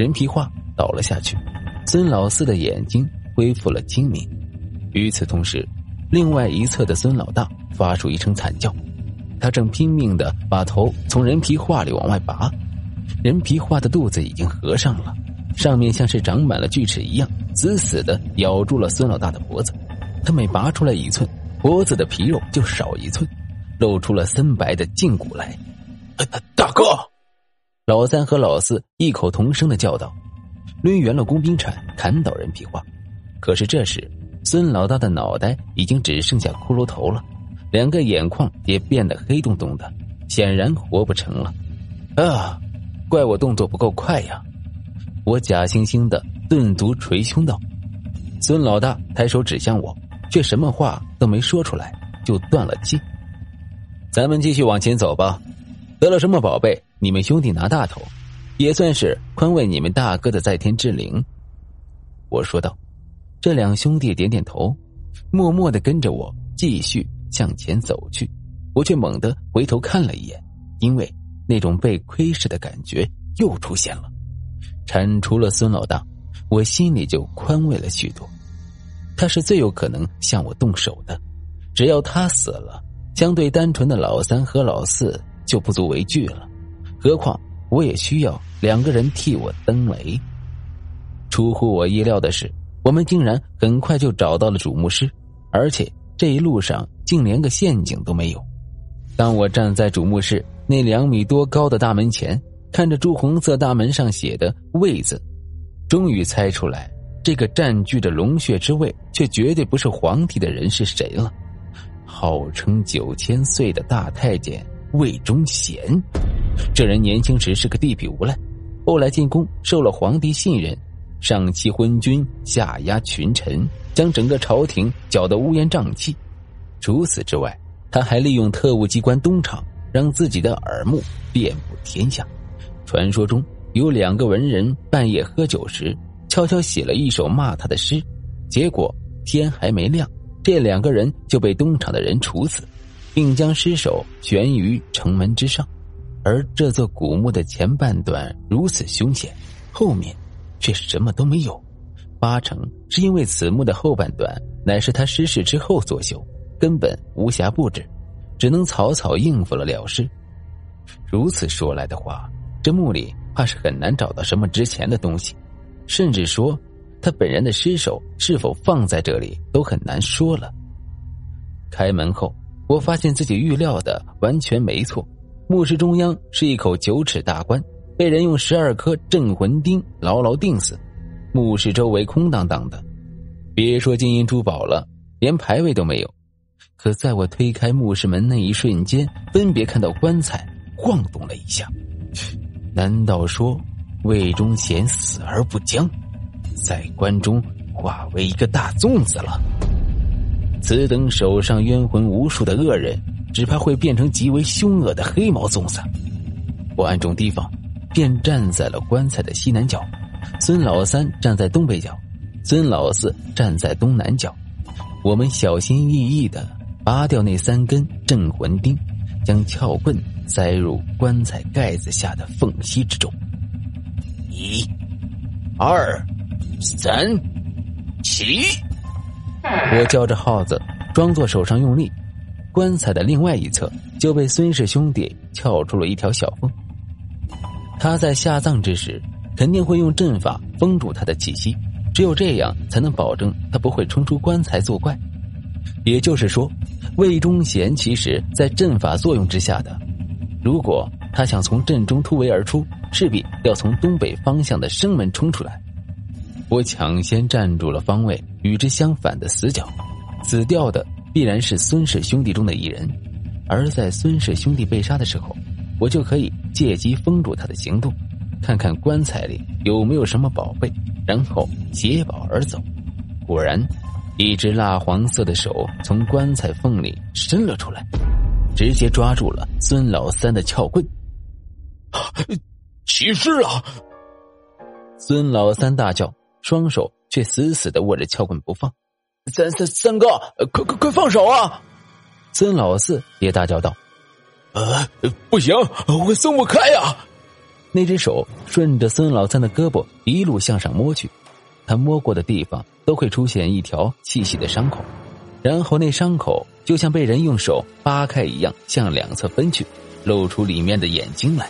人皮画倒了下去，孙老四的眼睛恢复了清明。与此同时，另外一侧的孙老大发出一声惨叫，他正拼命的把头从人皮画里往外拔，人皮画的肚子已经合上了，上面像是长满了锯齿一样，死死的咬住了孙老大的脖子。他每拔出来一寸，脖子的皮肉就少一寸，露出了森白的胫骨来。大哥！老三和老四异口同声的叫道，抡圆了工兵铲砍倒人皮花。可是这时，孙老大的脑袋已经只剩下骷髅头了，两个眼眶也变得黑洞洞的，显然活不成了。啊，怪我动作不够快呀！我假惺惺的顿足捶胸道。孙老大抬手指向我，却什么话都没说出来，就断了气。咱们继续往前走吧。得了什么宝贝？你们兄弟拿大头，也算是宽慰你们大哥的在天之灵。我说道，这两兄弟点点头，默默的跟着我继续向前走去。我却猛地回头看了一眼，因为那种被窥视的感觉又出现了。铲除了孙老大，我心里就宽慰了许多。他是最有可能向我动手的，只要他死了，相对单纯的老三和老四就不足为惧了。何况我也需要两个人替我登雷。出乎我意料的是，我们竟然很快就找到了主墓室，而且这一路上竟连个陷阱都没有。当我站在主墓室那两米多高的大门前，看着朱红色大门上写的“位”字，终于猜出来这个占据着龙穴之位却绝对不是皇帝的人是谁了。号称九千岁的大太监魏忠贤。这人年轻时是个地痞无赖，后来进宫受了皇帝信任，上欺昏君，下压群臣，将整个朝廷搅得乌烟瘴气。除此之外，他还利用特务机关东厂，让自己的耳目遍布天下。传说中有两个文人半夜喝酒时，悄悄写了一首骂他的诗，结果天还没亮，这两个人就被东厂的人处死，并将尸首悬于城门之上。而这座古墓的前半段如此凶险，后面却什么都没有，八成是因为此墓的后半段乃是他失事之后作修，根本无暇布置，只能草草应付了了事。如此说来的话，这墓里怕是很难找到什么值钱的东西，甚至说他本人的尸首是否放在这里都很难说了。开门后，我发现自己预料的完全没错。墓室中央是一口九尺大棺，被人用十二颗镇魂钉牢牢钉死。墓室周围空荡荡的，别说金银珠宝了，连牌位都没有。可在我推开墓室门那一瞬间，分别看到棺材晃动了一下。难道说魏忠贤死而不僵，在棺中化为一个大粽子了？此等手上冤魂无数的恶人。只怕会变成极为凶恶的黑毛粽子。我暗中提防，便站在了棺材的西南角，孙老三站在东北角，孙老四站在东南角。我们小心翼翼的拔掉那三根镇魂钉，将撬棍塞入棺材盖子下的缝隙之中。一、二、三、起！我叫着号子，装作手上用力。棺材的另外一侧就被孙氏兄弟撬出了一条小缝。他在下葬之时，肯定会用阵法封住他的气息，只有这样才能保证他不会冲出棺材作怪。也就是说，魏忠贤其实在阵法作用之下的。如果他想从阵中突围而出，势必要从东北方向的生门冲出来。我抢先站住了方位与之相反的死角，死掉的。必然是孙氏兄弟中的一人，而在孙氏兄弟被杀的时候，我就可以借机封住他的行动，看看棺材里有没有什么宝贝，然后携宝而走。果然，一只蜡黄色的手从棺材缝里伸了出来，直接抓住了孙老三的撬棍。起尸了！孙老三大叫，双手却死死的握着撬棍不放。三三三哥，快快快放手啊！孙老四也大叫道：“呃，不行，我松不开呀！”那只手顺着孙老三的胳膊一路向上摸去，他摸过的地方都会出现一条细细的伤口，然后那伤口就像被人用手扒开一样，向两侧分去，露出里面的眼睛来，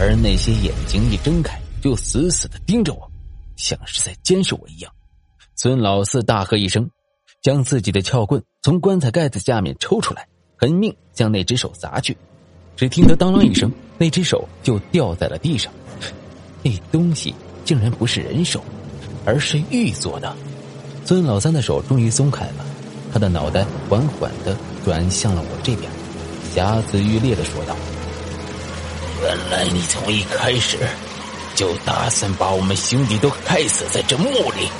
而那些眼睛一睁开，就死死的盯着我，像是在监视我一样。孙老四大喝一声，将自己的撬棍从棺材盖子下面抽出来，狠命向那只手砸去。只听得当啷一声，那只手就掉在了地上。那东西竟然不是人手，而是玉做的。孙老三的手终于松开了，他的脑袋缓缓的转向了我这边，狎子欲裂的说道：“原来你从一开始就打算把我们兄弟都害死在这墓里。”